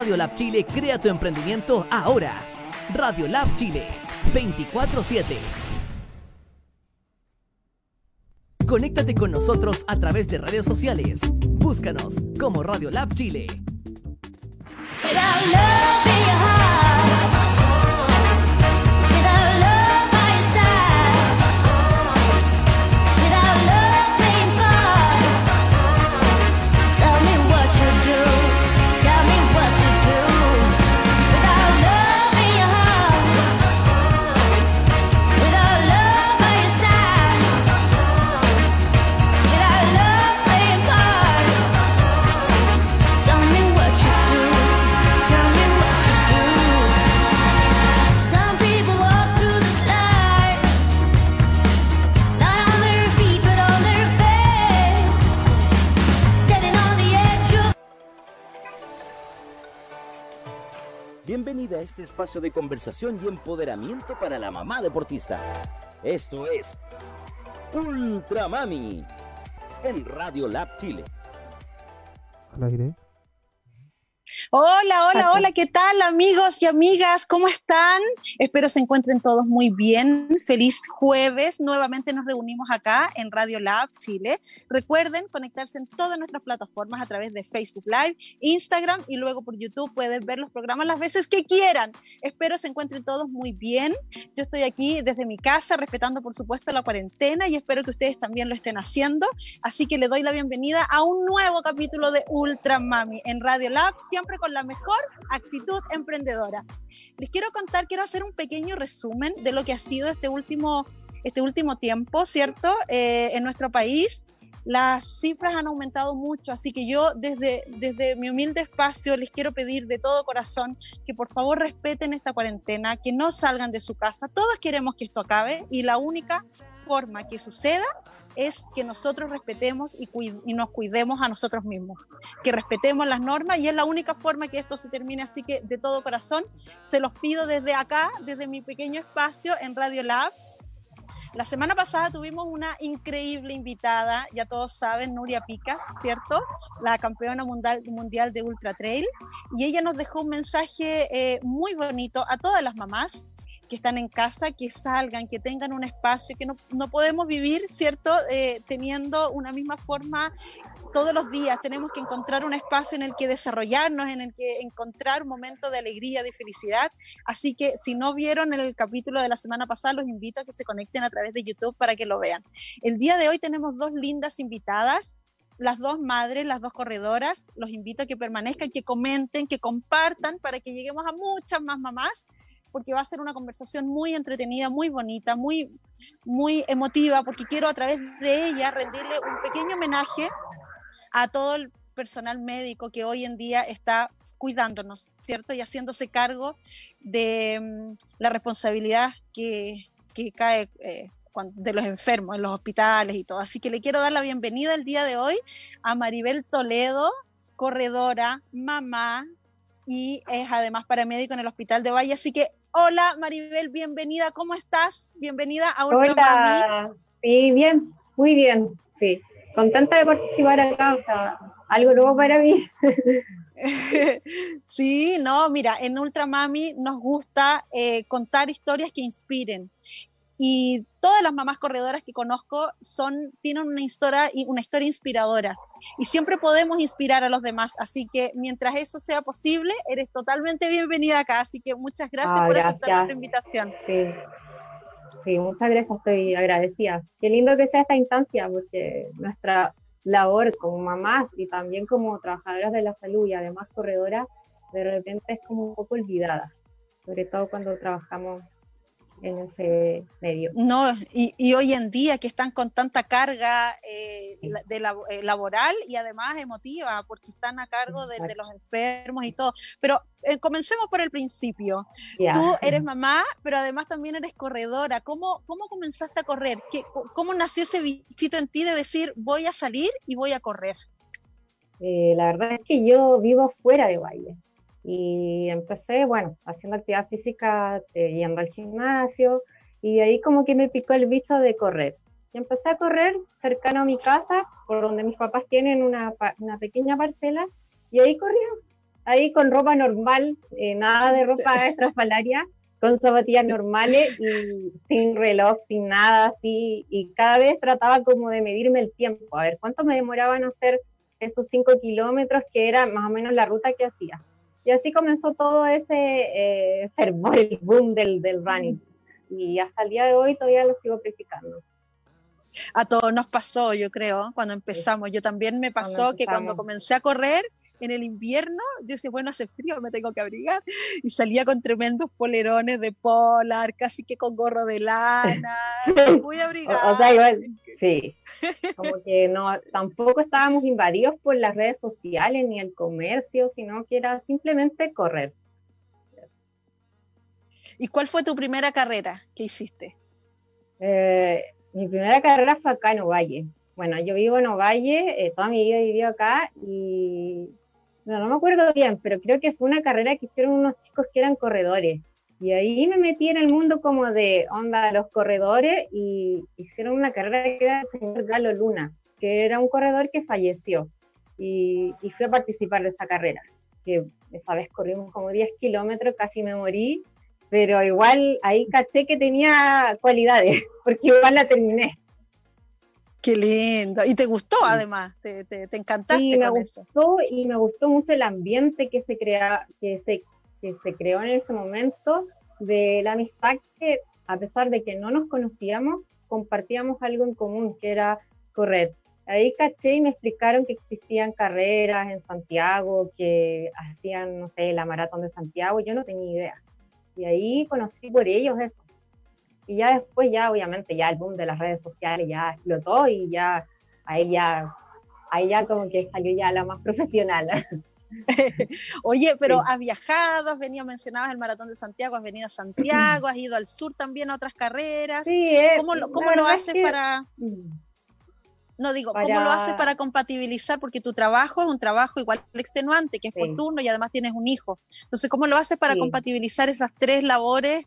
Radio Lab Chile crea tu emprendimiento ahora. Radio Lab Chile, 24-7. Conéctate con nosotros a través de redes sociales. Búscanos como Radio Lab Chile. Bienvenida a este espacio de conversación y empoderamiento para la mamá deportista. Esto es Ultra Mami en Radio Lab Chile. Al aire. Hola, hola, hola, ¿qué tal amigos y amigas? ¿Cómo están? Espero se encuentren todos muy bien. Feliz jueves. Nuevamente nos reunimos acá en Radio Lab Chile. Recuerden conectarse en todas nuestras plataformas a través de Facebook Live, Instagram y luego por YouTube pueden ver los programas las veces que quieran. Espero se encuentren todos muy bien. Yo estoy aquí desde mi casa respetando por supuesto la cuarentena y espero que ustedes también lo estén haciendo. Así que le doy la bienvenida a un nuevo capítulo de Ultra Mami en Radio Lab, siempre con la mejor actitud emprendedora. Les quiero contar, quiero hacer un pequeño resumen de lo que ha sido este último, este último tiempo, ¿cierto? Eh, en nuestro país. Las cifras han aumentado mucho, así que yo desde, desde mi humilde espacio les quiero pedir de todo corazón que por favor respeten esta cuarentena, que no salgan de su casa. Todos queremos que esto acabe y la única forma que suceda es que nosotros respetemos y, y, nos cuidemos a nosotros mismos, que respetemos las normas y es la única forma que esto se termine. Así que de todo corazón se los pido desde acá, desde mi pequeño espacio en Radio Lab. La semana pasada tuvimos una increíble invitada, ya todos saben, Nuria Picas, ¿cierto? La campeona mundial, mundial de Ultra Trail. Y ella nos dejó un mensaje eh, muy bonito a todas las mamás que están en casa, que salgan, que tengan un espacio, que no, no podemos vivir, ¿cierto? Eh, teniendo una misma forma todos los días. Tenemos que encontrar un espacio en el que desarrollarnos, en el que encontrar un momento de alegría, de felicidad. Así que si no vieron el capítulo de la semana pasada, los invito a que se conecten a través de YouTube para que lo vean. El día de hoy tenemos dos lindas invitadas las dos madres, las dos corredoras, los invito a que permanezcan, que comenten, que compartan para que lleguemos a muchas más mamás porque va a ser una conversación muy entretenida, muy bonita, muy, muy emotiva, porque quiero a través de ella rendirle un pequeño homenaje a todo el personal médico que hoy en día está cuidándonos, ¿cierto? Y haciéndose cargo de mm, la responsabilidad que, que cae eh, de los enfermos en los hospitales y todo. Así que le quiero dar la bienvenida el día de hoy a Maribel Toledo, corredora, mamá y es además paramédico en el Hospital de Valle. Así que Hola Maribel, bienvenida, ¿cómo estás? Bienvenida a Ultra Hola, sí, bien, muy bien, sí. Contenta de participar acá, o sea, algo nuevo para mí. sí, no, mira, en Ultramami nos gusta eh, contar historias que inspiren y todas las mamás corredoras que conozco son, tienen una historia, una historia inspiradora y siempre podemos inspirar a los demás, así que mientras eso sea posible, eres totalmente bienvenida acá, así que muchas gracias ah, por aceptar nuestra invitación. Sí. Sí, muchas gracias, estoy agradecida. Qué lindo que sea esta instancia, porque nuestra labor como mamás y también como trabajadoras de la salud y además corredoras, de repente es como un poco olvidada, sobre todo cuando trabajamos en ese medio. No, y, y, hoy en día que están con tanta carga eh, de la, eh, laboral y además emotiva, porque están a cargo de, de los enfermos y todo. Pero eh, comencemos por el principio. Yeah. Tú eres mamá, pero además también eres corredora. ¿Cómo, cómo comenzaste a correr? ¿Qué, ¿Cómo nació ese bichito en ti de decir voy a salir y voy a correr? Eh, la verdad es que yo vivo fuera de Valle. Y empecé, bueno, haciendo actividad física, eh, yendo al gimnasio, y de ahí como que me picó el bicho de correr. Y empecé a correr cercano a mi casa, por donde mis papás tienen una, una pequeña parcela, y ahí corría. ahí con ropa normal, eh, nada de ropa estrafalaria, con zapatillas normales y sin reloj, sin nada así, y cada vez trataba como de medirme el tiempo, a ver cuánto me demoraba en hacer esos cinco kilómetros, que era más o menos la ruta que hacía. Y así comenzó todo ese eh, el boom del, del running. Y hasta el día de hoy todavía lo sigo practicando. A todos nos pasó, yo creo, cuando empezamos. Yo también me pasó que cuando comencé a correr en el invierno, yo decía, bueno, hace frío, me tengo que abrigar. Y salía con tremendos polerones de polar, casi que con gorro de lana, muy abrigada. O, sea, igual, sí. Como que no, tampoco estábamos invadidos por las redes sociales ni el comercio, sino que era simplemente correr. ¿Y cuál fue tu primera carrera que hiciste? Eh, mi primera carrera fue acá en Ovalle. Bueno, yo vivo en Ovalle, eh, toda mi vida he vivido acá y no, no me acuerdo bien, pero creo que fue una carrera que hicieron unos chicos que eran corredores. Y ahí me metí en el mundo como de onda los corredores y hicieron una carrera que era el señor Galo Luna, que era un corredor que falleció. Y, y fui a participar de esa carrera, que esa vez corrimos como 10 kilómetros, casi me morí, pero igual ahí caché que tenía cualidades, porque igual la terminé. Qué lindo. Y te gustó además, te, te, te encantaste. Sí, me gustó y me gustó mucho el ambiente que se, crea, que, se, que se creó en ese momento de la amistad que a pesar de que no nos conocíamos, compartíamos algo en común, que era correr. Ahí caché y me explicaron que existían carreras en Santiago, que hacían, no sé, la maratón de Santiago, yo no tenía idea. Y ahí conocí por ellos eso. Y ya después, ya obviamente, ya el boom de las redes sociales ya explotó y ya ahí ya, ahí ya como que salió ya la más profesional. Oye, pero has viajado, has venido, mencionabas el Maratón de Santiago, has venido a Santiago, has ido al sur también a otras carreras. Sí, eh, ¿Cómo, lo, cómo lo haces para...? No digo, ¿cómo lo haces para compatibilizar? Porque tu trabajo es un trabajo igual extenuante, que es por turno y además tienes un hijo. Entonces, ¿cómo lo haces para compatibilizar esas tres labores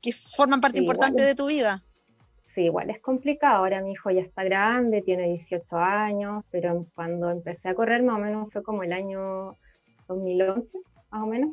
que forman parte importante de tu vida? Sí, igual es complicado. Ahora mi hijo ya está grande, tiene 18 años, pero cuando empecé a correr más o menos fue como el año 2011, más o menos,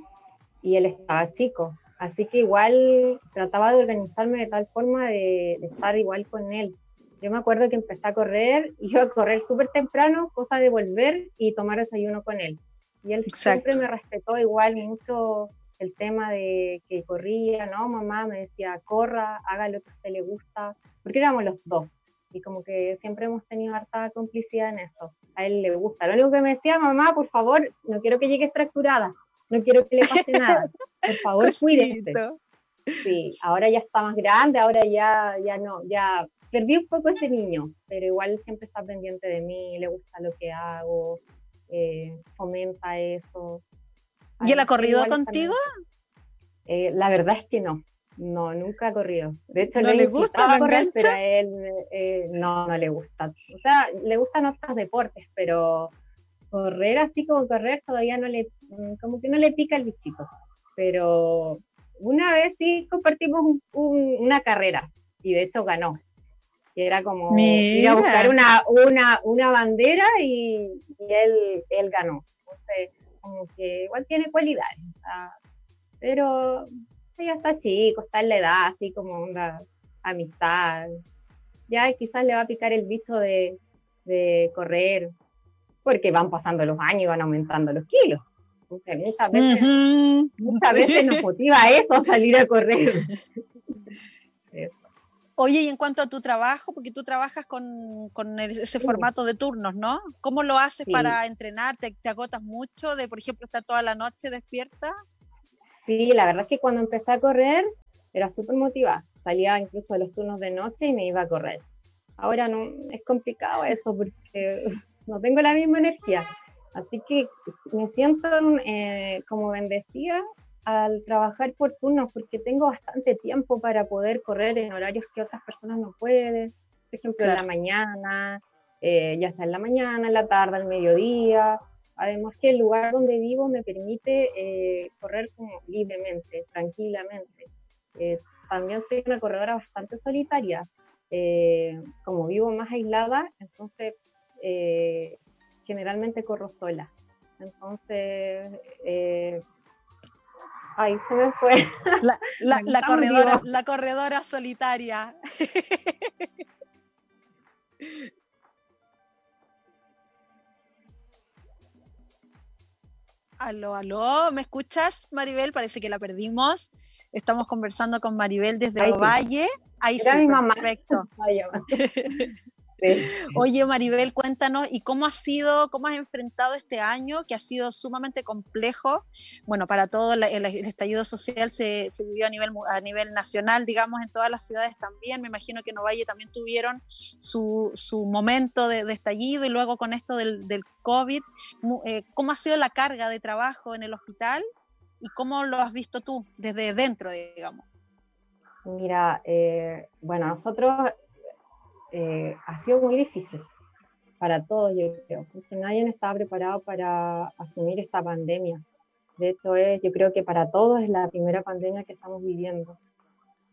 y él estaba chico. Así que igual trataba de organizarme de tal forma de estar igual con él yo me acuerdo que empecé a correr, iba a correr súper temprano, cosa de volver y tomar desayuno con él. Y él siempre me respetó igual mucho el tema de que corría, ¿no? Mamá me decía, corra, haga lo que a usted le gusta, porque éramos los dos. Y como que siempre hemos tenido harta complicidad en eso. A él le gusta. Lo único que me decía, mamá, por favor, no quiero que llegue fracturada, no quiero que le pase nada. Por favor, cuídense. Sí, ahora ya está más grande, ahora ya, ya no, ya perdí un poco ese niño, pero igual siempre está pendiente de mí, le gusta lo que hago, eh, fomenta eso. ¿Y él ha corrido contigo? Eh, la verdad es que no, no, nunca ha corrido. De hecho, ¿No le gusta correr, pero a él eh, no, no le gusta. O sea, le gustan otros deportes, pero correr así como correr todavía no le, mm, como que no le pica el bichito. Pero una vez sí compartimos una carrera y de hecho ganó que era como ir a buscar una, una, una bandera y, él, él ganó. Entonces, como que igual tiene cualidades, pero ya está chico, está en la edad, así como una amistad. Ya quizás le va a picar el bicho de, de correr, porque van pasando los años y van aumentando los kilos. Entonces, muchas veces, muchas veces nos motiva eso, salir a correr. Oye, y en cuanto a tu trabajo, porque tú trabajas con, con ese formato de turnos, ¿no? ¿Cómo lo haces para entrenar? ¿Te, agotas mucho de, por ejemplo, estar toda la noche despierta? Sí, la verdad es que cuando empecé a correr era súper motivada. Salía incluso de los turnos de noche y me iba a correr. Ahora no, es complicado eso porque no tengo la misma energía. Así que me siento eh, como bendecida al trabajar por turnos porque tengo bastante tiempo para poder correr en horarios que otras personas no pueden, por ejemplo en la mañana, eh, ya sea en la mañana, en la tarde, al mediodía. Además que el lugar donde vivo me permite eh, correr como libremente, tranquilamente. Eh, también soy una corredora bastante solitaria. como vivo más aislada, entonces generalmente corro sola. Entonces, eh, ahí se me fue. La, la, la corredora, la corredora solitaria. Aló, aló, ¿me escuchas, Maribel? Parece que la perdimos. Estamos conversando con Maribel desde Ahí. Ovalle. Ahí Era sí, mi mamá. perfecto. Oye, Maribel, cuéntanos, ¿y cómo ha sido, cómo has enfrentado este año que ha sido sumamente complejo? Bueno, para todo el, el estallido social se, vivió a nivel, a nivel nacional, digamos, en todas las ciudades también. Me imagino que en Ovalle también tuvieron su, su momento de, de estallido y luego con esto del, del COVID. eh, ¿Cómo ha sido la carga de trabajo en el hospital y cómo lo has visto tú desde dentro, digamos? Mira, eh, bueno, nosotros eh, ha sido muy difícil para todos, yo creo, porque nadie estaba preparado para asumir esta pandemia. De hecho, es, yo creo que para todos es la primera pandemia que estamos viviendo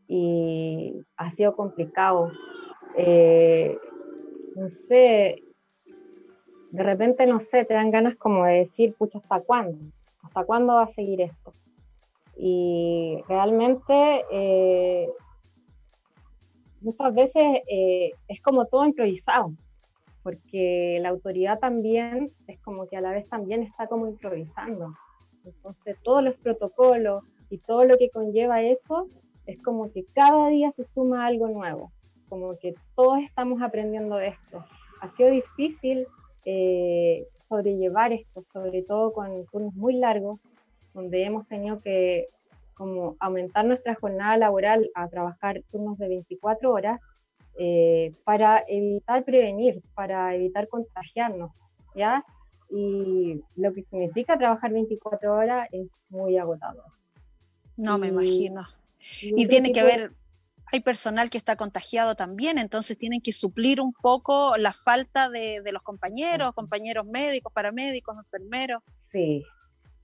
y ha sido complicado. Eh, no sé, de repente, no sé, te dan ganas como de decir, pucha, ¿hasta cuándo? ¿Hasta cuándo va a seguir esto? Y realmente eh, muchas veces eh, es como todo improvisado, porque la autoridad también es como que a la vez también está como improvisando. Entonces todos los protocolos y todo lo que conlleva eso es como que cada día se suma algo nuevo, como que todos estamos aprendiendo de esto. Ha sido difícil eh, sobrellevar esto, sobre todo con turnos muy largos, donde hemos tenido que como aumentar nuestra jornada laboral a trabajar turnos de 24 horas eh, para evitar prevenir, para evitar contagiarnos, ¿ya? Y lo que significa trabajar 24 horas es muy agotador. No me Y- imagino. Y otro tiene que tipo- haber, hay personal que está contagiado también, entonces tienen que suplir un poco la falta de, de los compañeros, compañeros médicos, paramédicos, enfermeros. Sí,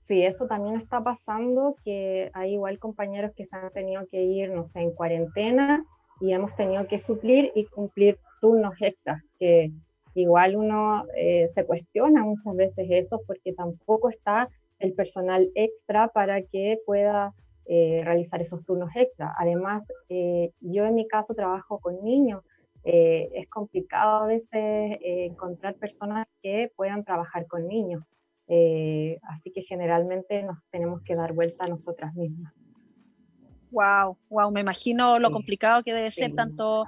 sí, eso también está pasando, que hay igual compañeros que se han tenido que ir, no sé, en cuarentena y hemos tenido que suplir y cumplir turnos extras, que igual uno eh, se cuestiona muchas veces eso porque tampoco está el personal extra para que pueda eh, realizar esos turnos extra. Además, eh, yo en mi caso trabajo con niños. es complicado a veces encontrar personas que puedan trabajar con niños. Eh, así que generalmente nos tenemos que dar vuelta a nosotras mismas. Wow, wow, me imagino lo complicado que debe ser sí. tanto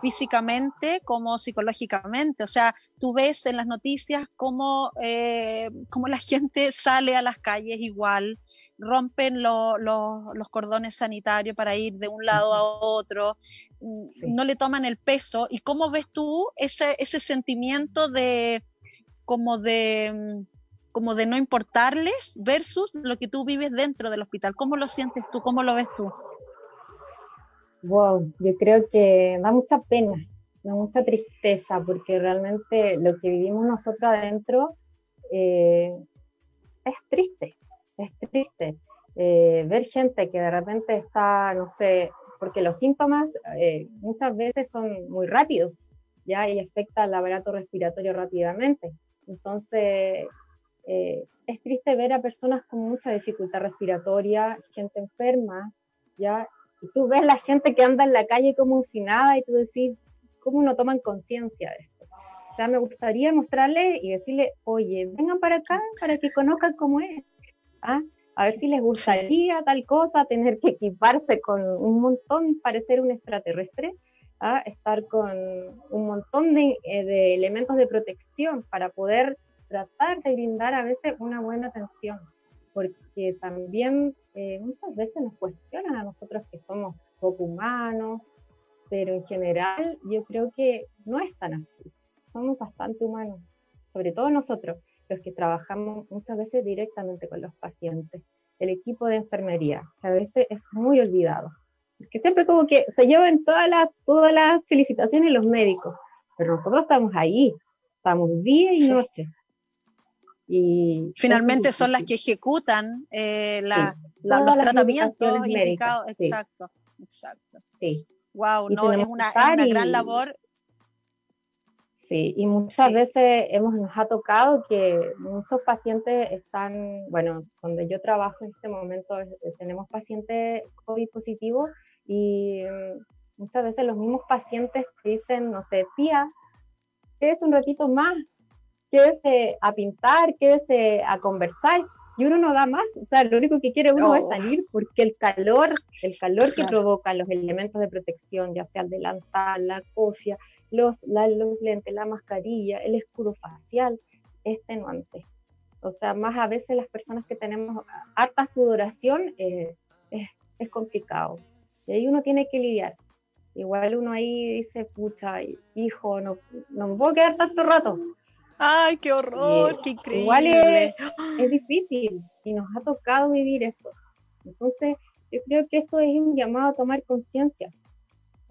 físicamente como psicológicamente. O sea, tú ves en las noticias cómo, eh, cómo la gente sale a las calles igual, rompen lo- lo- los cordones sanitarios para ir de un lado a otro, mm, Sí. no le toman el peso. ¿Y cómo ves tú ese, ese sentimiento de como de mm, como de no importarles versus lo que tú vives dentro del hospital? ¿Cómo lo sientes tú? ¿Cómo lo ves tú? Wow, yo creo que da mucha pena, da mucha tristeza, porque realmente lo que vivimos nosotros adentro eh, es triste, es triste. Eh, ver gente que de repente está, no sé, porque los síntomas eh, muchas veces son muy rápidos, ¿ya? Y afecta al aparato respiratorio rápidamente. Entonces, eh, es triste ver a personas con mucha dificultad respiratoria, gente enferma, ¿ya? Y tú ves la gente que anda en la calle como si nada y tú decís, ¿cómo no toman conciencia de esto? O sea, me gustaría mostrarles y decirle, oye, vengan para acá para que conozcan cómo es. ¿ah? A ver si les gustaría tal cosa, tener que equiparse con un montón, parecer un extraterrestre, ¿ah? estar con un montón de, eh, de elementos de protección para poder tratar de brindar a veces una buena atención porque también eh, muchas veces nos cuestionan a nosotros que somos poco humanos, pero en general yo creo que no es tan así. Somos bastante humanos, sobre todo nosotros, los que trabajamos muchas veces directamente con los pacientes, el equipo de enfermería, que a veces es muy olvidado, porque siempre como que se llevan todas las, todas las felicitaciones los médicos, pero nosotros estamos ahí, estamos día y noche. Y Finalmente son las que ejecutan eh, la- la- todas los tratamientos médicas, indicados. sí. Exacto, exacto. Sí, Wow, Y no, es una, es una y- gran labor. Sí, y muchas veces hemos, nos ha tocado que muchos pacientes están, bueno, donde yo trabajo en este momento tenemos pacientes COVID positivos y mm, muchas veces los mismos pacientes dicen, no sé, tía, quédese un ratito más, quédese a pintar, quédese a conversar, y uno no da más, o sea, lo único que quiere uno es salir porque el calor, el calor que provocan los elementos de protección, ya sea el delantal, la cofia, los, los lentes, la mascarilla, el escudo facial, es tenuante. O sea, más a veces las personas que tenemos harta sudoración eh, es, es complicado. Y ahí uno tiene que lidiar. Igual uno ahí dice, pucha, hijo, no, no me puedo quedar tanto rato. Ay, qué horror, qué increíble. Igual es, es, difícil y nos ha tocado vivir eso. Entonces, yo creo que eso es un llamado a tomar conciencia.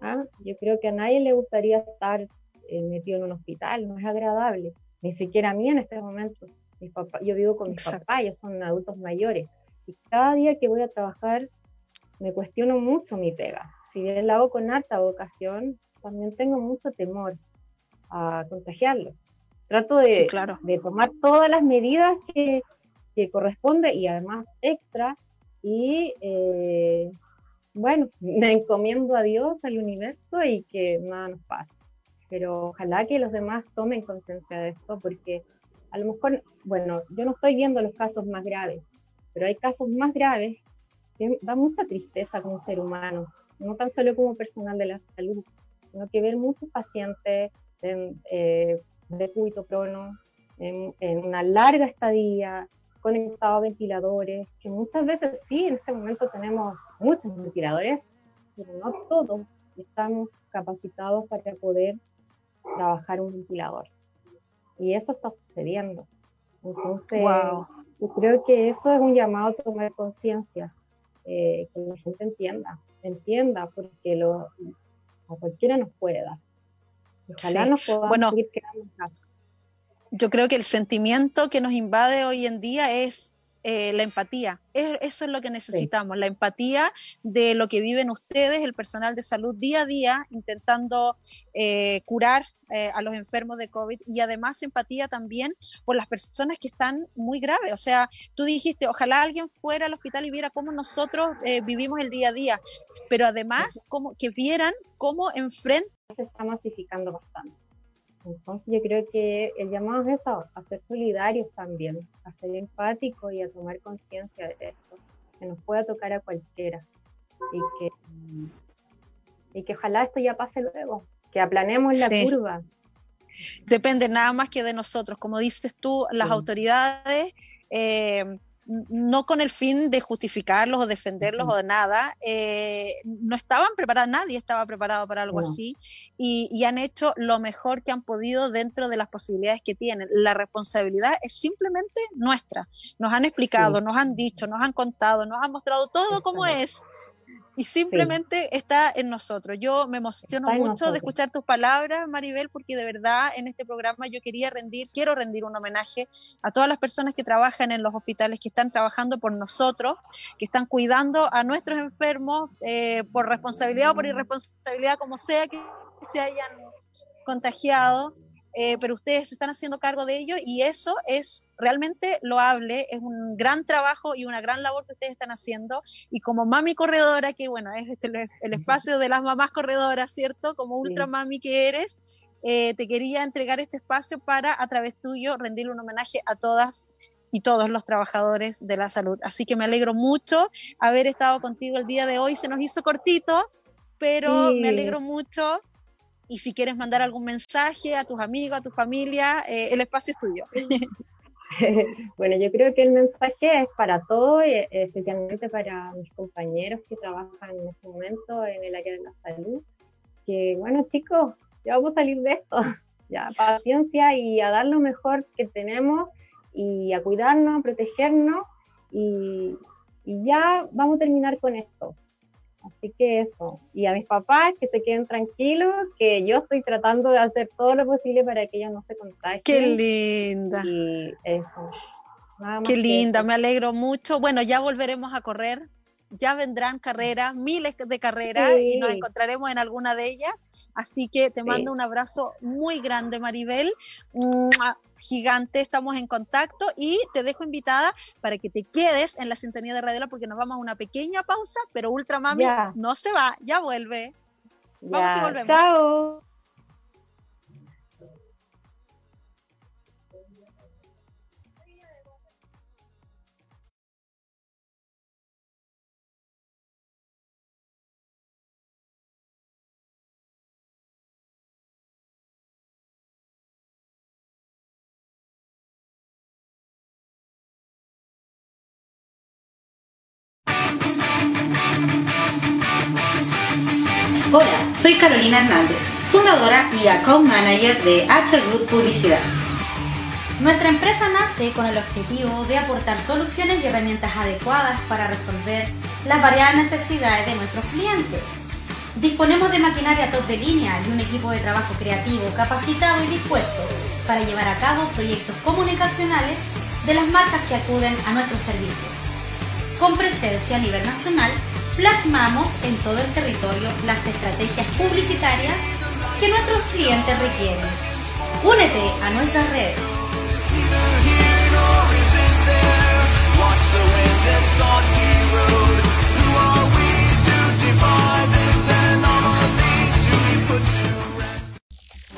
¿ah? Yo creo que a nadie le gustaría estar eh, metido en un hospital, no es agradable, ni siquiera a mí en este momento. Mis papá, yo vivo con mis papás, ellos son adultos mayores, y cada día que voy a trabajar me cuestiono mucho mi pega. Si bien la hago con alta vocación, también tengo mucho temor a contagiarlo. Trato de, de tomar todas las medidas que, que corresponde y además extra. Y eh, bueno, me encomiendo a Dios, al universo y que nada nos pase. Pero ojalá que los demás tomen conciencia de esto, porque a lo mejor, bueno, yo no estoy viendo los casos más graves, pero hay casos más graves que da mucha tristeza como ser humano, no tan solo como personal de la salud, sino que ver muchos pacientes eh, de cúbito prono, en, una larga estadía, conectados a ventiladores, que muchas veces sí, en este momento tenemos muchos ventiladores, pero no todos estamos capacitados para poder trabajar un ventilador. Y eso está sucediendo. Entonces, yo creo que eso es un llamado a tomar conciencia, eh, que la gente entienda, entienda, porque lo, a cualquiera nos puede dar. Ojalá nos podamos bueno, seguir quedando en casa. Yo creo que el sentimiento que nos invade hoy en día es eh, la empatía. eso es lo que necesitamos, la empatía de lo que viven ustedes, el personal de salud, día a día, intentando eh, curar eh, a los enfermos de COVID y además empatía también por las personas que están muy graves. O sea, tú dijiste, ojalá alguien fuera al hospital y viera cómo nosotros vivimos el día a día, pero además como, que vieran cómo enfrente se está masificando bastante. Entonces yo creo que el llamado es eso, a ser solidarios también, a ser empáticos y a tomar conciencia de esto, que nos pueda tocar a cualquiera y que, y que ojalá esto ya pase luego, que aplanemos la curva. Depende nada más que de nosotros, como dices tú, las autoridades... Eh, no con el fin de justificarlos o defenderlos o de nada, eh, no estaban preparados, nadie estaba preparado para algo así y, han hecho lo mejor que han podido dentro de las posibilidades que tienen. La responsabilidad es simplemente nuestra. Nos han explicado, nos han dicho, nos han contado, nos han mostrado todo como es y simplemente está en nosotros. Yo me emociono mucho de escuchar tus palabras, Maribel, porque de verdad en este programa yo quería rendir, quiero rendir un homenaje a todas las personas que trabajan en los hospitales, que están trabajando por nosotros, que están cuidando a nuestros enfermos eh, por responsabilidad o por irresponsabilidad, como sea que se hayan contagiado. Eh, pero ustedes se están haciendo cargo de ello y eso es realmente loable, es un gran trabajo y una gran labor que ustedes están haciendo. Y como mami corredora, que bueno, es este, el espacio de las mamás corredoras, ¿cierto? Como ultra mami que eres, eh, te quería entregar este espacio para, a través tuyo, rendirle un homenaje a todas y todos los trabajadores de la salud. Así que me alegro mucho haber estado contigo el día de hoy. Se nos hizo cortito, pero me alegro mucho y si quieres mandar algún mensaje a tus amigos, a tu familia, eh, el espacio es tuyo. bueno, yo creo que el mensaje es para todos, eh, especialmente para mis compañeros que trabajan en este momento en el área de la salud, que bueno chicos, ya vamos a salir de esto, ya paciencia y a dar lo mejor que tenemos y a cuidarnos, a protegernos y, y ya vamos a terminar con esto. Así que eso. Y a mis papás que se queden tranquilos, que yo estoy tratando de hacer todo lo posible para que ellos no se contagien. Qué linda. Y eso. Qué linda, me alegro mucho. Bueno, ya volveremos a correr ya vendrán carreras, miles de carreras, y nos encontraremos en alguna de ellas. Así que te mando un abrazo muy grande, Maribel. Gigante, estamos en contacto y te dejo invitada para que te quedes en la sintonía de Radio porque nos vamos a una pequeña pausa, pero Ultra Mami no se va, ya vuelve. Vamos y volvemos. Chao. Hola, soy Carolina Hernández, fundadora y account manager de H Root Publicidad. Nuestra empresa nace con el objetivo de aportar soluciones y herramientas adecuadas para resolver las variadas necesidades de nuestros clientes. Disponemos de maquinaria top de línea y un equipo de trabajo creativo, capacitado y dispuesto para llevar a cabo proyectos comunicacionales de las marcas que acuden a nuestros servicios. Con presencia a nivel nacional, plasmamos en todo el territorio las estrategias publicitarias que nuestros clientes requieren. Únete a nuestras redes.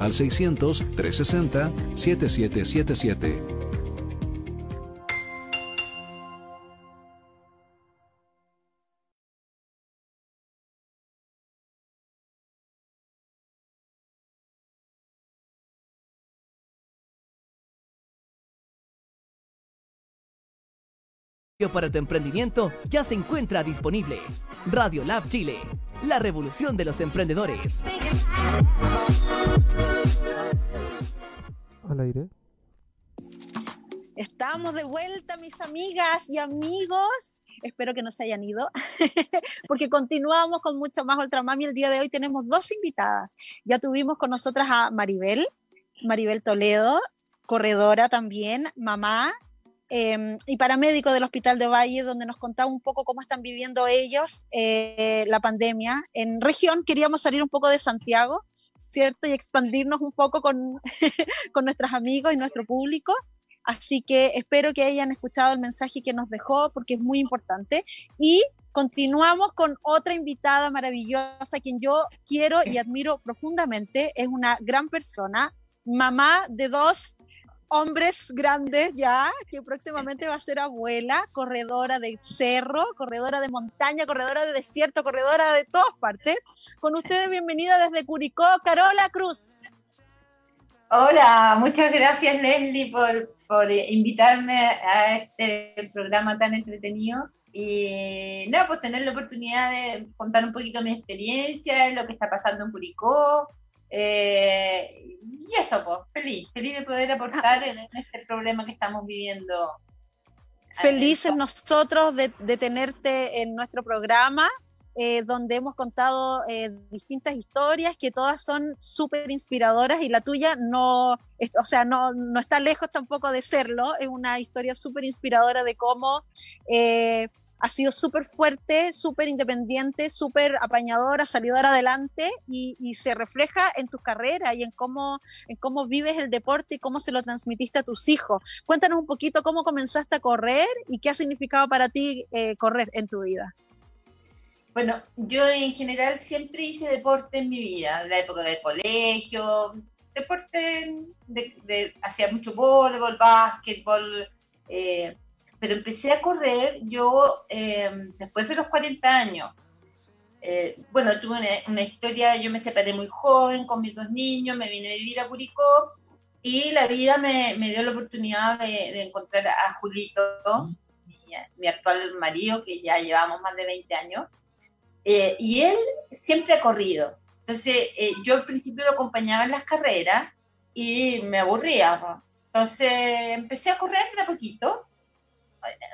al 600-360-7777. Para tu emprendimiento ya se encuentra disponible. Radio Lab Chile, la revolución de los emprendedores. Al aire. Estamos de vuelta, mis amigas y amigos. Espero que no se hayan ido, porque continuamos con mucho más Ultramami. El día de hoy tenemos dos invitadas. Ya tuvimos con nosotras a Maribel, Maribel Toledo, corredora también, mamá Em, y paramédico del Hospital de Valle, donde nos contaba un poco cómo están viviendo ellos eh, la pandemia. En región queríamos salir un poco de Santiago, ¿cierto? Y expandirnos un poco con, con nuestros amigos y nuestro público. Así que espero que hayan escuchado el mensaje que nos dejó, porque es muy importante. Y continuamos con otra invitada maravillosa, quien yo quiero y admiro profundamente. Es una gran persona, mamá de dos hombres grandes ya, que próximamente va a ser abuela, corredora de cerro, corredora de montaña, corredora de desierto, corredora de todas partes. Con ustedes, bienvenida desde Curicó, Carola Cruz. Hola, muchas gracias Leslie por, por invitarme a este programa tan entretenido y nada, pues tener la oportunidad de contar un poquito mi experiencia, lo que está pasando en Curicó. Eh, y eso, pues, feliz, feliz de poder aportar en, este problema que estamos viviendo. Felices nosotros de, tenerte en nuestro programa. Eh, donde hemos contado eh, distintas historias que todas son súper inspiradoras y la tuya no, o sea, no, no, está lejos tampoco de serlo, es una historia súper inspiradora de cómo eh, ha sido súper fuerte, súper independiente, súper apañadora, salidora adelante y, se refleja en tu carrera y en cómo, vives el deporte y cómo se lo transmitiste a tus hijos. Cuéntanos un poquito cómo comenzaste a correr y qué ha significado para ti eh, correr en tu vida. Bueno, yo en general siempre hice deporte en mi vida, en la época del colegio, deporte, de, hacía mucho voleibol, básquetbol, eh, pero empecé a correr yo em, después de los 40 años. Eh, bueno, tuve una, historia, yo me separé muy joven con mis dos niños, me vine a vivir a Curicó y la vida me, dio la oportunidad de, encontrar a Julito, mi, actual marido, que ya llevamos más de 20 años, eh, y él siempre ha corrido. Entonces, eh, yo al principio lo acompañaba en las carreras y me aburría. Entonces, empecé a correr de a poquito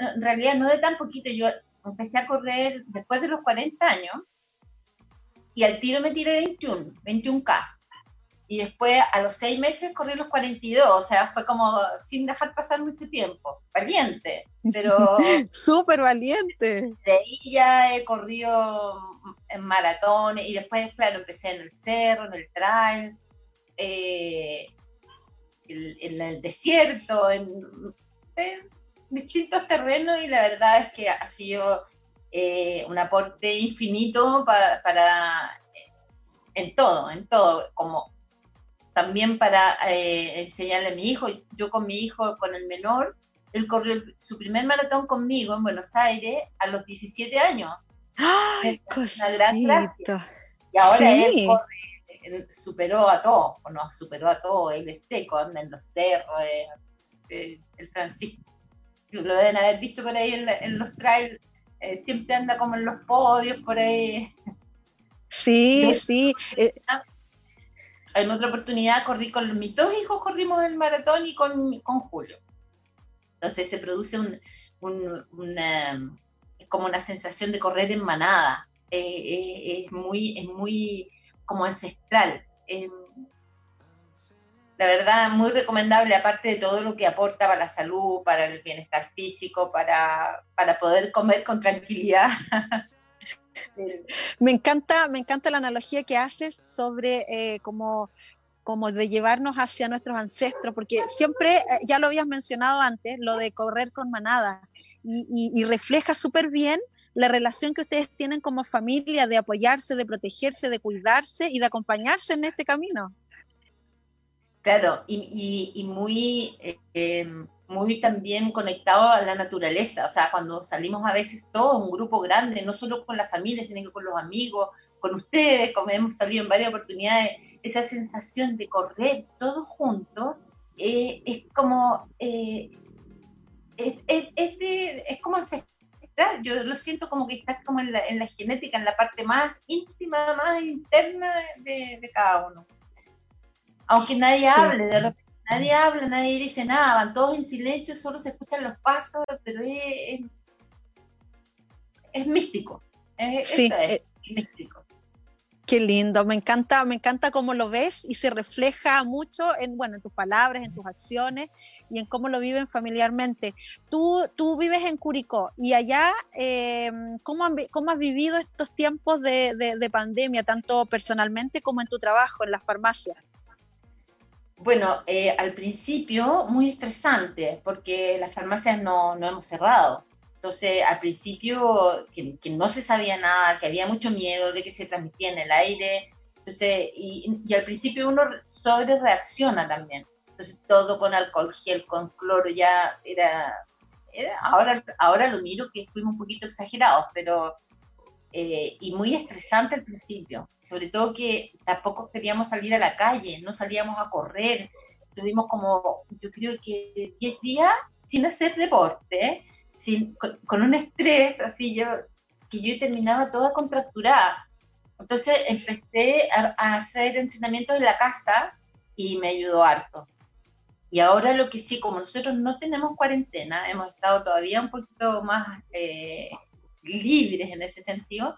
en realidad no de tan poquito, yo empecé a correr después de los 40 años y al tiro me tiré 21, 21K. Y después a los seis meses corrí los 42, o sea, fue como sin dejar pasar mucho tiempo. Valiente, pero... Súper valiente. De ahí ya he corrido en maratones y después, claro, empecé en el cerro, en el trail, eh, en, el desierto, en, en distintos terrenos y la verdad es que ha sido eh, un aporte infinito para, en todo, en todo, como también para eh, enseñarle a mi hijo. Yo con mi hijo, con el menor, él corrió su primer maratón conmigo en Buenos Aires a los 17 años. ¡Ay, una gran Y ahora él corre, superó a todos, no, superó a todos, él es seco, anda en los cerros, eh, el Francisco lo deben haber visto por ahí en, los trails, eh, siempre anda como en los podios por ahí. Sí, sí. Eh, en otra oportunidad corrí con mis dos hijos, corrimos el maratón y con, con Julio. Entonces se produce un, una, como una sensación de correr en manada. Eh, es, muy, es muy como ancestral la verdad, muy recomendable, aparte de todo lo que aporta para la salud, para el bienestar físico, para, poder comer con tranquilidad. me encanta, me encanta la analogía que haces sobre eh, como, como de llevarnos hacia nuestros ancestros, porque siempre, eh, ya lo habías mencionado antes, lo de correr con manada, y, y refleja súper bien la relación que ustedes tienen como familia de apoyarse, de protegerse, de cuidarse y de acompañarse en este camino. Claro, y, muy, eh, muy también conectado a la naturaleza. O sea, cuando salimos a veces todo, un grupo grande, no solo con la familia, sino que con los amigos, con ustedes, como hemos salido en varias oportunidades, esa sensación de correr todos juntos eh, es como eh, es, es, como ancestral. Yo lo siento como que está como en la, en la genética, en la parte más íntima, más interna de, de cada uno aunque nadie hable, de nadie habla, nadie dice nada, van todos en silencio, solo se escuchan los pasos, pero es, es, místico. sí, es, eh, místico. Qué lindo, me encanta, me encanta cómo lo ves y se refleja mucho en, bueno, en tus palabras, en tus acciones y en cómo lo viven familiarmente. Tú, tú vives en Curicó y allá, eh, ¿cómo, has vivido estos tiempos de, de, pandemia, tanto personalmente como en tu trabajo en las farmacias? Bueno, eh, al principio muy estresante porque las farmacias no, no hemos cerrado. Entonces, al principio, que, no se sabía nada, que había mucho miedo de que se transmitía en el aire. Entonces, y, al principio uno sobre reacciona también. Entonces todo con alcohol gel, con cloro, ya era, ahora, ahora lo miro que fuimos un poquito exagerados, pero eh, y muy estresante al principio, sobre todo que tampoco queríamos salir a la calle, no salíamos a correr, tuvimos como, yo creo que 10 días sin hacer deporte, sin, con, un estrés así yo, que yo terminaba toda contracturada. Entonces empecé a, a hacer entrenamiento en la casa y me ayudó harto. Y ahora lo que sí, como nosotros no tenemos cuarentena, hemos estado todavía un poquito más eh, libres en ese sentido,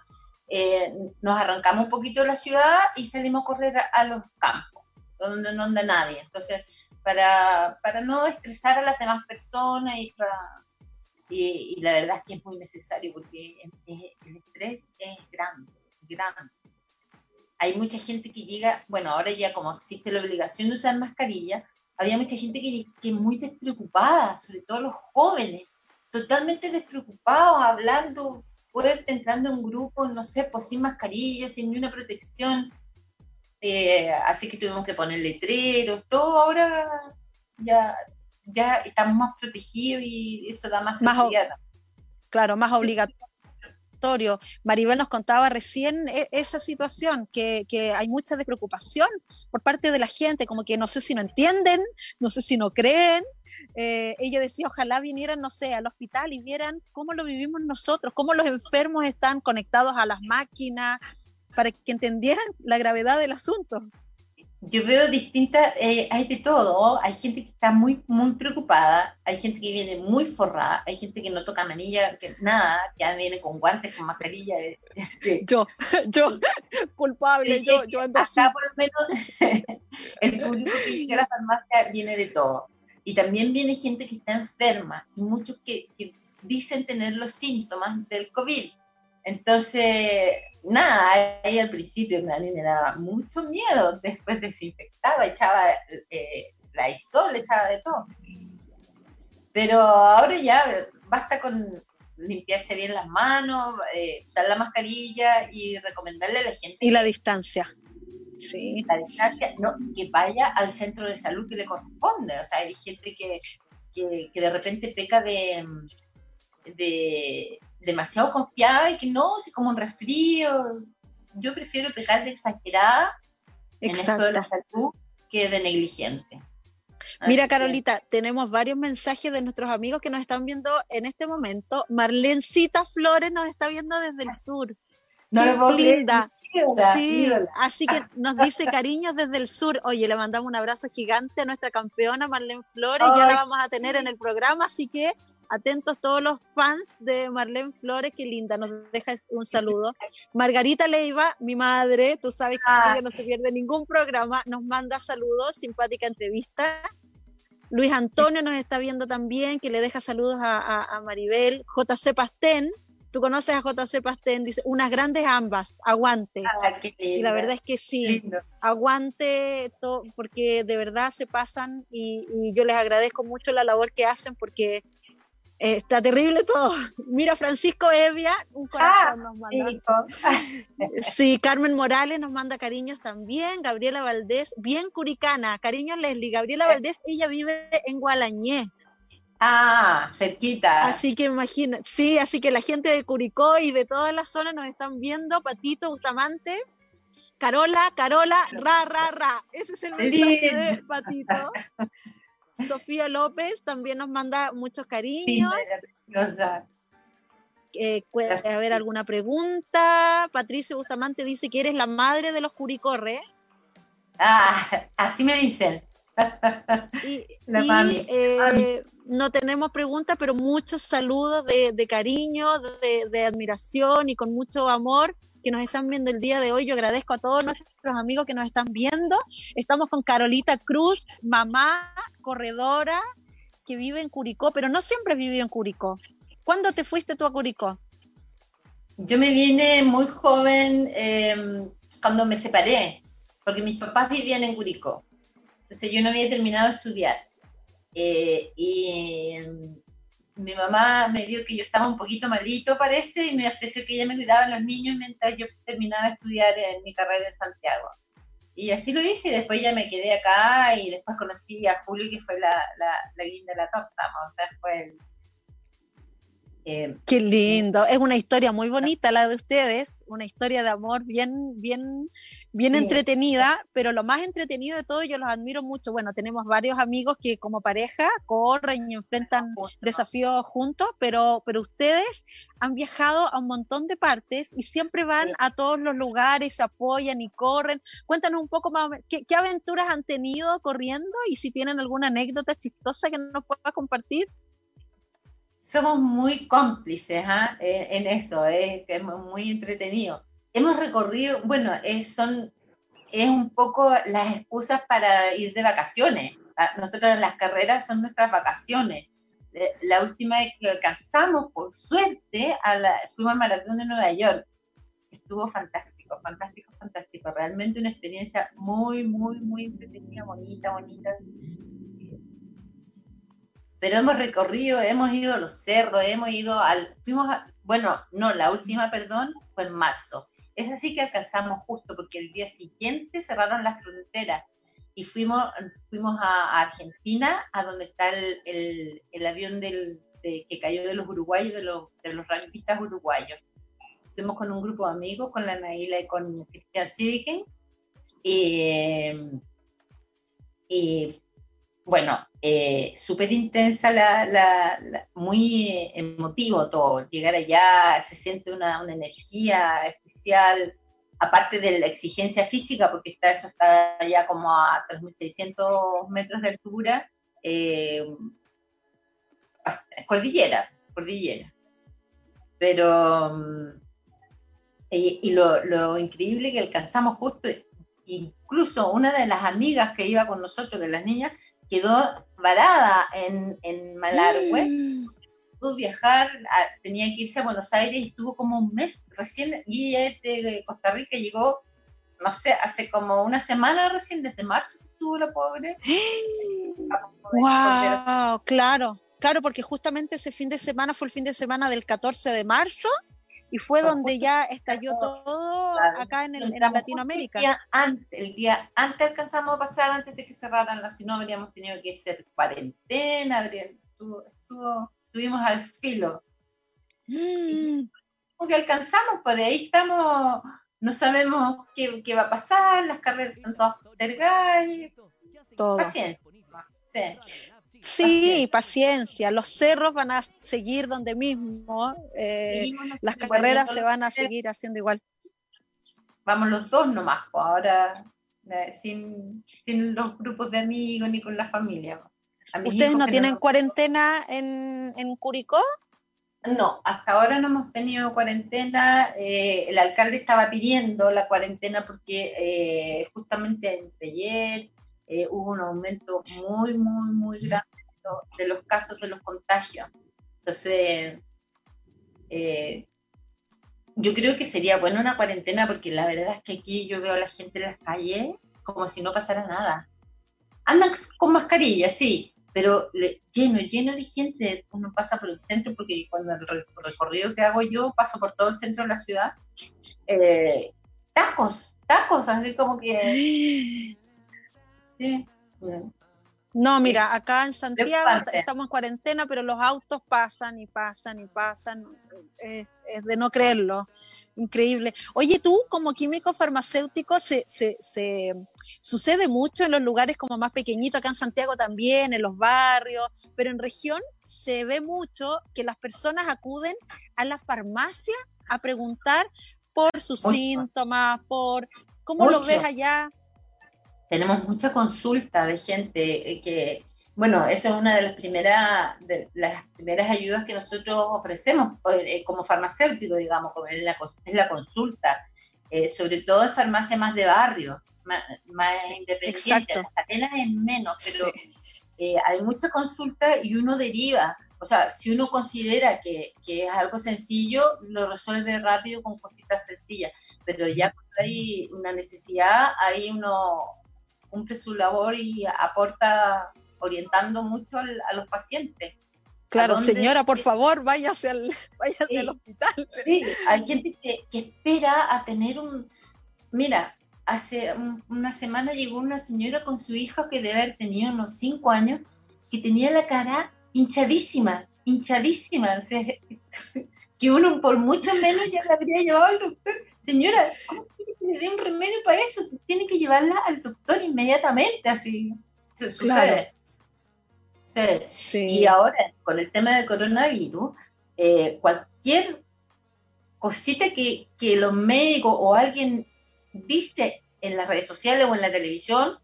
eh, nos arrancamos un poquito de la ciudad y salimos a correr a, los campos, donde no anda nadie. Entonces, para, para no estresar a las demás personas y, y, la verdad es que es muy necesario porque el estrés es grande, grande. Hay mucha gente que llega, bueno, ahora ya como existe la obligación de usar mascarilla, había mucha gente que, que muy despreocupada, sobre todo los jóvenes, totalmente despreocupados, hablando fuerte, entrando en un grupo, no sé, pues sin mascarilla, sin ni una protección. Eh, así que tuvimos que poner letreros, todo ahora ya, ya estamos más protegidos y eso da más, seguridad. Claro, más obligatorio Maribel nos contaba recién e, esa situación, que, hay mucha despreocupación por parte de la gente, como que no sé si no entienden, no sé si no creen. Eh, ella decía, ojalá vinieran, no sé, al hospital y vieran cómo lo vivimos nosotros, cómo los enfermos están conectados a las máquinas, para que entendieran la gravedad del asunto yo veo distintas, eh, hay de todo, hay gente que está muy, muy preocupada, hay gente que viene muy forrada, hay gente que no toca manilla, que nada, que viene con guantes, con mascarilla. Yo, yo, culpable, yo, yo ando Acá por lo menos el público que llega a la farmacia viene de todo. Y también viene gente que está enferma, y muchos que, dicen tener los síntomas del COVID. Entonces, nada, ahí al principio me daba mucho miedo, después desinfectaba, echaba eh, la isol, echaba de todo. Pero ahora ya basta con limpiarse bien las manos, eh, usar la mascarilla y recomendarle a la gente. Y la distancia. Sí. La distancia, no, que vaya al centro de salud que le corresponde. O sea, hay gente que, que, que de repente peca de, de demasiado confiada y que no, si como un resfrío. Yo prefiero pecar de exagerada en esto de la salud que de negligente. Mira, Carolita, tenemos varios mensajes de nuestros amigos que nos están viendo en este momento. Marlencita Flores nos está viendo desde el sur. No linda. Sí, así que nos dice cariños desde el sur. Oye, le mandamos un abrazo gigante a nuestra campeona Marlene Flores. Ya la vamos a tener en el programa, así que atentos todos los fans de Marlene Flores, qué linda, nos deja un saludo. Margarita Leiva, mi madre, tú sabes que ah. no se pierde ningún programa, nos manda saludos, simpática entrevista. Luis Antonio nos está viendo también, que le deja saludos a, Maribel. JC Pastén, tú conoces a JC Pastén, dice, unas grandes ambas, aguante. Ah, y la verdad es que sí, aguante, porque de verdad se pasan y, y, yo les agradezco mucho la labor que hacen porque está terrible todo. Mira, Francisco Evia, un corazón ah, nos manda. Sí, Carmen Morales nos manda cariños también. Gabriela Valdés, bien curicana. Cariños, Leslie. Gabriela eh. Valdés, ella vive en Gualañé. Ah, cerquita. Así que imagina, sí, así que la gente de Curicó y de toda la zona nos están viendo. Patito Bustamante, Carola, Carola, ra, ra, ra. Ese es el mensaje de Patito. Sofía López también nos manda muchos cariños. Eh, ¿Puede haber alguna pregunta? Patricio Bustamante dice que eres la madre de los curicorre. Ah, así me dicen. y, eh, no tenemos preguntas, pero muchos saludos de, cariño, de, admiración y con mucho amor que nos están viendo el día de hoy. Yo agradezco a todos nuestros amigos que nos están viendo. Estamos con Carolita Cruz, mamá, corredora, que vive en Curicó, pero no siempre vivió en Curicó. ¿Cuándo te fuiste tú a Curicó? Yo me vine muy joven em, cuando me separé, porque mis papás vivían en Curicó. Entonces yo no había terminado de estudiar. Eh, y em, mi mamá me vio que yo estaba un poquito malito, parece, y me ofreció que ella me cuidaba a los niños mientras yo terminaba de estudiar en mi carrera en Santiago. y así lo hice y después ya me quedé acá y después conocí a Julio que fue la, guinda de la torta, o sea, fue eh, Qué lindo, es una historia muy bonita la de ustedes, una historia de amor bien, bien, bien entretenida, pero lo más entretenido de todo, yo los admiro mucho. Bueno, tenemos varios amigos que como pareja corren y enfrentan desafíos juntos, pero, pero ustedes han viajado a un montón de partes y siempre van a todos los lugares, se apoyan y corren. Cuéntanos un poco más, ¿qué, qué aventuras han tenido corriendo y si tienen alguna anécdota chistosa que nos pueda compartir somos muy cómplices ¿ah? eh, en eso, es, es muy entretenido. Hemos recorrido, bueno, es, son, es un poco las excusas para ir de vacaciones. Ah, nosotros las carreras son nuestras vacaciones. Eh, la última vez que alcanzamos, por suerte, a la, fuimos maratón de Nueva York. Estuvo fantástico, fantástico, fantástico. Realmente una experiencia muy, muy, muy entretenida, bonita, bonita pero hemos recorrido, hemos ido a los cerros, hemos ido al, fuimos bueno, no, la última, perdón, fue en marzo. Es así que alcanzamos justo, porque el día siguiente cerraron las fronteras y fuimos, fuimos a, Argentina, a donde está el, el, avión del, que cayó de los uruguayos, de los, de los uruguayos. Fuimos con un grupo de amigos, con la Naila y con Cristian Civiken, y, y bueno, eh, súper intensa, muy emotivo todo. Llegar allá se siente una, energía especial, aparte de la exigencia física, porque está, eso está ya como a 3.600 metros de altura, eh, cordillera, cordillera. Pero, mm, y, lo, lo, increíble que alcanzamos justo, incluso una de las amigas que iba con nosotros, de las niñas, quedó varada en, en Malargüe. Mm. Pudo viajar, tenía que irse a Buenos Aires y estuvo como un mes recién, y ella de Costa Rica llegó, no sé, hace como una semana recién, desde marzo estuvo la pobre. ¡Wow! Claro, claro, porque justamente ese fin de semana fue el fin de semana del 14 de marzo y fue donde ya estalló todo acá en, el, Latinoamérica. El día, antes, el día antes alcanzamos a pasar, antes de que cerraran la, si no habríamos tenido que hacer cuarentena, estuvo, estuvimos al filo. Mm. Porque alcanzamos, pues de ahí estamos, no sabemos qué, qué va a pasar, las carreras están todas postergadas, todo. Paciencia. Sí. Sí, paciencia. Los cerros van a seguir donde mismo. Eh, las carreras se van a seguir haciendo igual. Vamos los dos nomás, pues, ahora eh, sin, los grupos de amigos ni con la familia. ¿Ustedes no tienen cuarentena en, en, Curicó? No, hasta ahora no hemos tenido cuarentena. Eh, el alcalde estaba pidiendo la cuarentena porque justamente ayer eh, hubo un aumento muy, muy, muy grande de los casos de los contagios. Entonces, eh, yo creo que sería bueno una cuarentena porque la verdad es que aquí yo veo a la gente en las calles como si no pasara nada. Andan con mascarilla, sí, pero lleno, lleno de gente. Uno pasa por el centro porque cuando el recorrido que hago yo paso por todo el centro de la ciudad, eh, tacos, tacos, así como que No, mira, acá en Santiago estamos en cuarentena, pero los autos pasan y pasan y pasan. Es, de no creerlo. Increíble. Oye, tú como químico farmacéutico, se, sucede mucho en los lugares como más pequeñitos, acá en Santiago también, en los barrios, pero en región se ve mucho que las personas acuden a la farmacia a preguntar por sus síntomas, por cómo lo ves allá tenemos mucha consulta de gente eh, que, bueno, esa es una de las primeras, de las primeras ayudas que nosotros ofrecemos eh, como farmacéutico, digamos, es la, es la consulta, eh, sobre todo en farmacia más de barrio, más, independiente, apenas es menos, pero hay mucha consulta y uno deriva. O sea, si uno considera que, que es algo sencillo, lo resuelve rápido con cositas sencillas pero ya cuando hay una necesidad, ahí uno cumple su labor y aporta orientando mucho a los pacientes. Claro, señora, por favor, váyase al, váyase al hospital. Sí, hay gente que, espera a tener un... Mira, hace una semana llegó una señora con su hija que debe haber tenido unos cinco años, que tenía la cara hinchadísima, hinchadísima. que uno por mucho menos ya la habría llevado al doctor. Señora, ¿cómo quiere que le dé un remedio para eso? Tiene que llevarla al doctor inmediatamente, así. Sucede. Y ahora, con el tema del coronavirus, eh, cualquier cosita que, que los médicos o alguien dice en las redes sociales o en la televisión,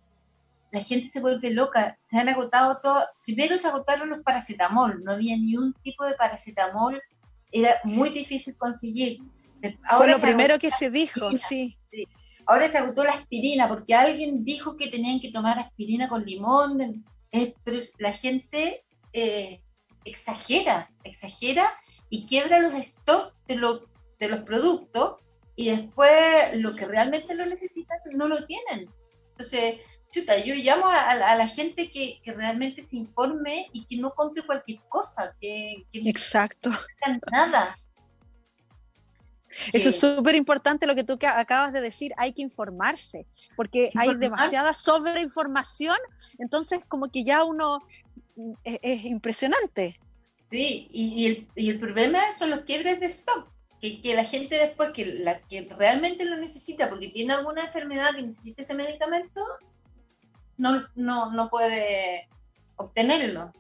la gente se vuelve loca. Se han agotado todo. Primero se agotaron los paracetamol, no había ni un tipo de paracetamol, era muy difícil conseguir. Fue lo primero que se dijo, sí. Ahora se agotó la aspirina porque alguien dijo que tenían que tomar aspirina con limón, pero la gente eh, exagera, exagera y quiebra los stocks de, de los productos y después lo que realmente lo necesitan no lo tienen. Entonces, chuta, yo llamo a, la gente que, realmente se informe y que no compre cualquier cosa, que, Exacto. no nada. Eso es súper importante lo que tú acabas de decir, hay que informarse, porque hay demasiada sobreinformación, entonces como que ya uno mm, es, impresionante. Sí, y, el, y el problema son los quiebres de stock que, la gente después, que la que realmente lo necesita porque tiene alguna enfermedad que necesita ese medicamento, no, no, no puede obtenerlo.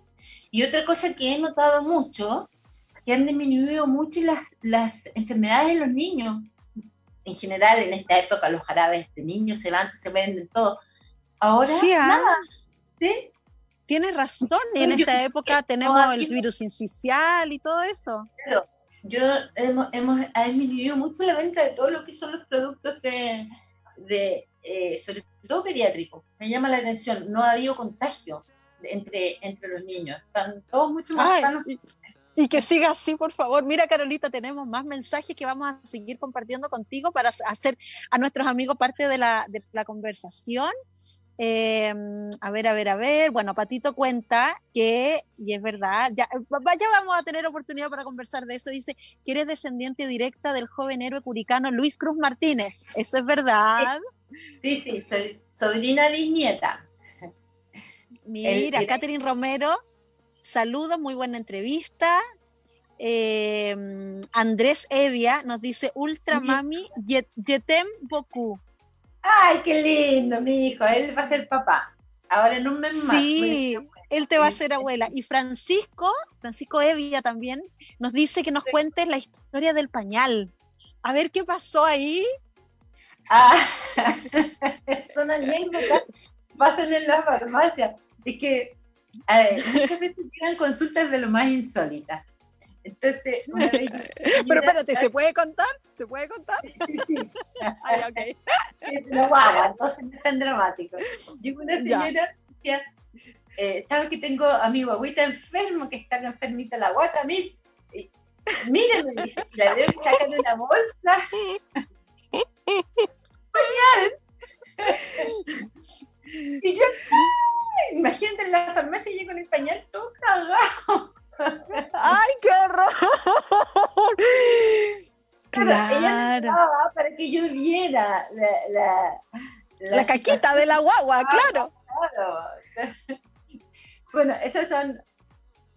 Y otra cosa que he notado mucho, que han disminuido mucho las, las enfermedades en los niños. En general, en esta época, los jarabes de niños se van, se venden todo. Ahora, sí, ah. nada. ¿Sí? Tienes razón, y en esta época tenemos el virus incisional y todo eso. Claro, yo hemos, hemos ha disminuido mucho la venta de todo lo que son los productos de, de eh, sobre todo pediátricos. Me llama la atención, no ha habido contagio entre, entre los niños. Están todos mucho más sanos. Y, que siga así, por favor. Mira, Carolita, tenemos más mensajes que vamos a seguir compartiendo contigo para hacer a nuestros amigos parte de la, de la conversación. Em, a ver, a ver, a ver. Bueno, Patito cuenta que, y es verdad, ya, ya vamos a tener oportunidad para conversar de eso. Dice que eres descendiente directa del joven héroe curicano Luis Cruz Martínez. ¿Eso es verdad? Sí, sí, soy sobrina bisnieta. Mira, Catherine Romero, saludos, muy buena entrevista. Em, Andrés Evia nos dice Ultra Mami Yetem Boku. Ay, qué lindo, mi hijo. Él va a ser papá. Ahora en un mes más. Sí, él te va a ser abuela. Y Francisco, Francisco Evia también, nos dice que nos cuentes la historia del pañal. A ver qué pasó ahí. Ah, son anécdotas pasan en la farmacia. Es que muchas veces llegan consultas de lo más insólitas. Entonces, una vez Pero espérate, ¿se puede contar? ¿Se puede contar? Sí, sí. Ay, ok. No haga, entonces no es tan dramático. Llegó una señora que decía, eh, ¿sabe que tengo a mi guaguita enfermo, que está enfermita la guata? Mire, me dice, la veo que sacan una bolsa. y yo, imagínate en la farmacia y yo con el pañal todo cagado. ¡Ay, qué horror! Claro, ella para que yo viera la, la, caquita de la guagua, claro. Bueno, esas son.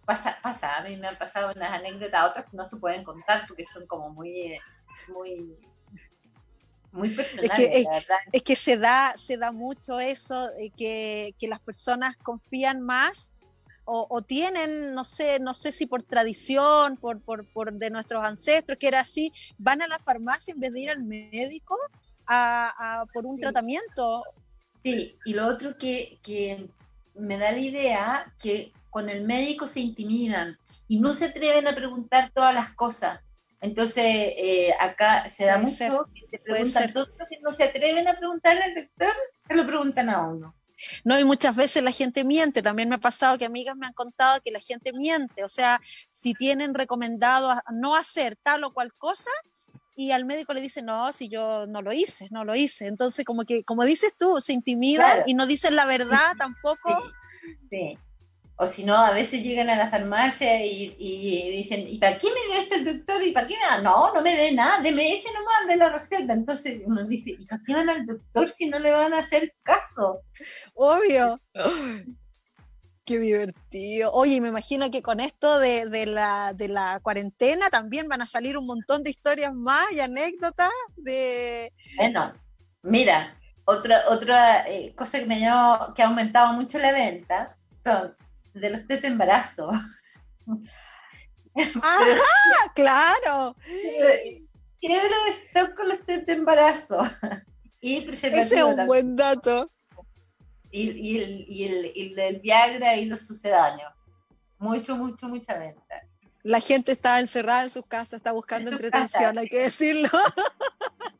Pasa, pasa, a mí me han pasado unas anécdotas, otras que no se pueden contar porque son como muy. muy muy personales, es que, es, que se da, se da mucho eso, de que, que las personas confían más o, tienen, no sé, no sé si por tradición, por, por, de nuestros ancestros, que era así, van a la farmacia en vez de ir al médico a, por un tratamiento. Sí, y lo otro que, que me da la idea que con el médico se intimidan y no se atreven a preguntar todas las cosas. Entonces, eh, acá se da mucho que se preguntan todo lo que no se atreven a preguntar al doctor, se lo preguntan a uno. No, y muchas veces la gente miente. También me ha pasado que amigas me han contado que la gente miente. O sea, si tienen recomendado no hacer tal o cual cosa, y al médico le dice, no, si yo no lo hice, no lo hice. Entonces, como que, como dices tú, se intimidan y no dicen la verdad tampoco. Sí. O si no, a veces llegan a la farmacia y, y dicen, ¿y para qué me dio este el doctor? ¿Y para qué me da? No, no me dé nada, deme ese nomás de la receta. Entonces uno dice, ¿y para qué van al doctor si no le van a hacer caso? Obvio. Qué divertido. Oye, me imagino que con esto de, de, la, de la cuarentena también van a salir un montón de historias más y anécdotas de... Bueno, mira, otra, otra eh, cosa que me llamó, que ha aumentado mucho la venta son de los test de embarazo. ¡Ajá! ¡Claro! Quiero stock con los test de embarazo. Y Ese es un buen dato. Y, y, el, y, el, y el Viagra y los sucedáneos. Mucho, mucho, mucha venta. La gente está encerrada en sus casas, está buscando entretención, hay que decirlo.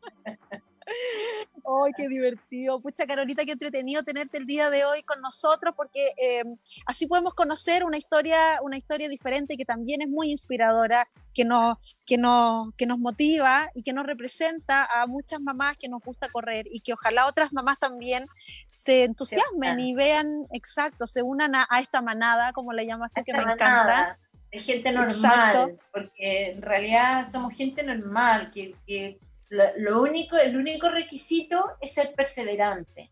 ¡Ay, qué divertido! Pucha, Carolita, qué entretenido tenerte el día de hoy con nosotros, porque eh, así podemos conocer una historia, una historia diferente que también es muy inspiradora, que nos, que, nos, que nos motiva y que nos representa a muchas mamás que nos gusta correr y que ojalá otras mamás también se entusiasmen y vean, exacto, se unan a, a esta manada, como le llamas tú, que me encanta. Es gente normal, exacto. porque en realidad somos gente normal, que, que lo, único, el único requisito es ser perseverante.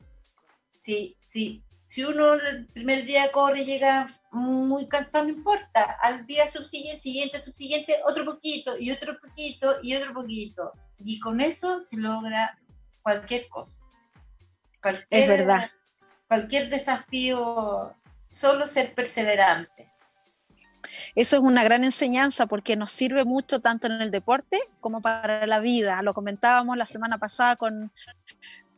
Si, si, si uno el primer día corre y llega muy cansado, no importa. Al día subsiguiente, siguiente, subsiguiente, otro poquito, y otro poquito, y otro poquito. Y con eso se logra cualquier cosa. Cualquier, es verdad. Cualquier desafío, solo ser perseverante. Eso es una gran enseñanza porque nos sirve mucho tanto en el deporte como para la vida. Lo comentábamos la semana pasada con,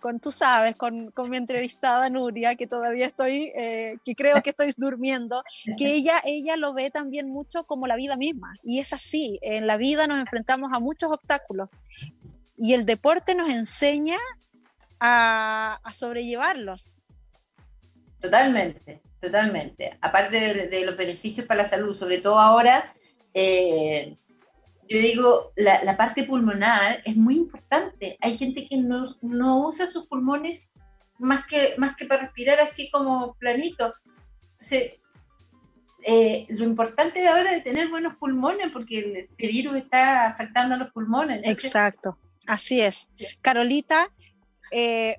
con tú sabes, con, con, mi entrevistada Nuria, que todavía estoy, eh, que creo que estoy durmiendo, que ella, ella lo ve también mucho como la vida misma. Y es así, en la vida nos enfrentamos a muchos obstáculos y el deporte nos enseña a, a sobrellevarlos. Totalmente, totalmente. Aparte de, los beneficios para la salud, sobre todo ahora, eh, yo digo, la, parte pulmonar es muy importante. Hay gente que no, usa sus pulmones más que, más que para respirar así como planito. Eh, lo importante de ahora es tener buenos pulmones porque el, virus está afectando a los pulmones. Exacto, así es. Carolita, eh,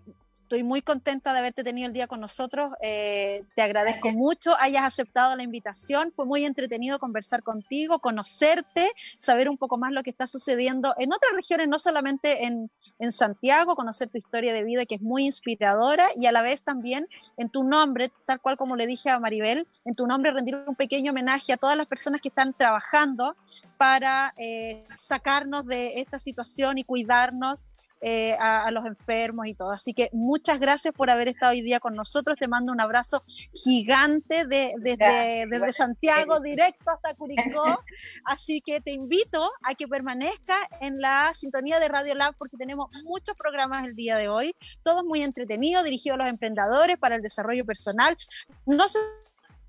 estoy muy contenta de haberte tenido el día con nosotros. Eh, te agradezco mucho, hayas aceptado la invitación. Fue muy entretenido conversar contigo, conocerte, saber un poco más lo que está sucediendo en otras regiones, no solamente en, en Santiago, conocer tu historia de vida que es muy inspiradora y a la vez también en tu nombre, tal cual como le dije a Maribel, en tu nombre rendir un pequeño homenaje a todas las personas que están trabajando para eh, sacarnos de esta situación y cuidarnos eh, a, los enfermos y todo. Así que muchas gracias por haber estado hoy día con nosotros. Te mando un abrazo gigante de, desde, desde Santiago directo hasta Curicó. Así que te invito a que permanezca en la sintonía de Radio Lab porque tenemos muchos programas el día de hoy, todos muy entretenidos, dirigidos a los emprendedores para el desarrollo personal. No se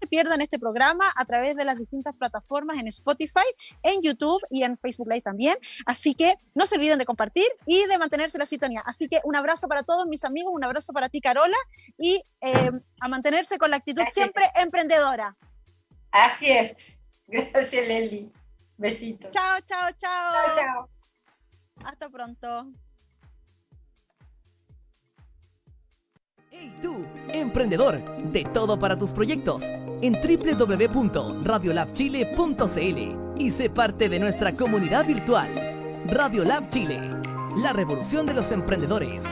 pierdan este programa a través de las distintas plataformas en Spotify, en YouTube y en Facebook Live también. Así que no se olviden de compartir y de mantenerse la sintonía. Así que un abrazo para todos mis amigos, un abrazo para ti, Carola, y eh, a mantenerse con la actitud siempre emprendedora. Así es. Gracias, Leli. Besitos. Chao, chao, chao. Chao, chao. Hasta pronto. Hey tú, emprendedor, de todo para tus proyectos en www.radiolabchile.cl y sé parte de nuestra comunidad virtual. Radio Lab Chile, la revolución de los emprendedores.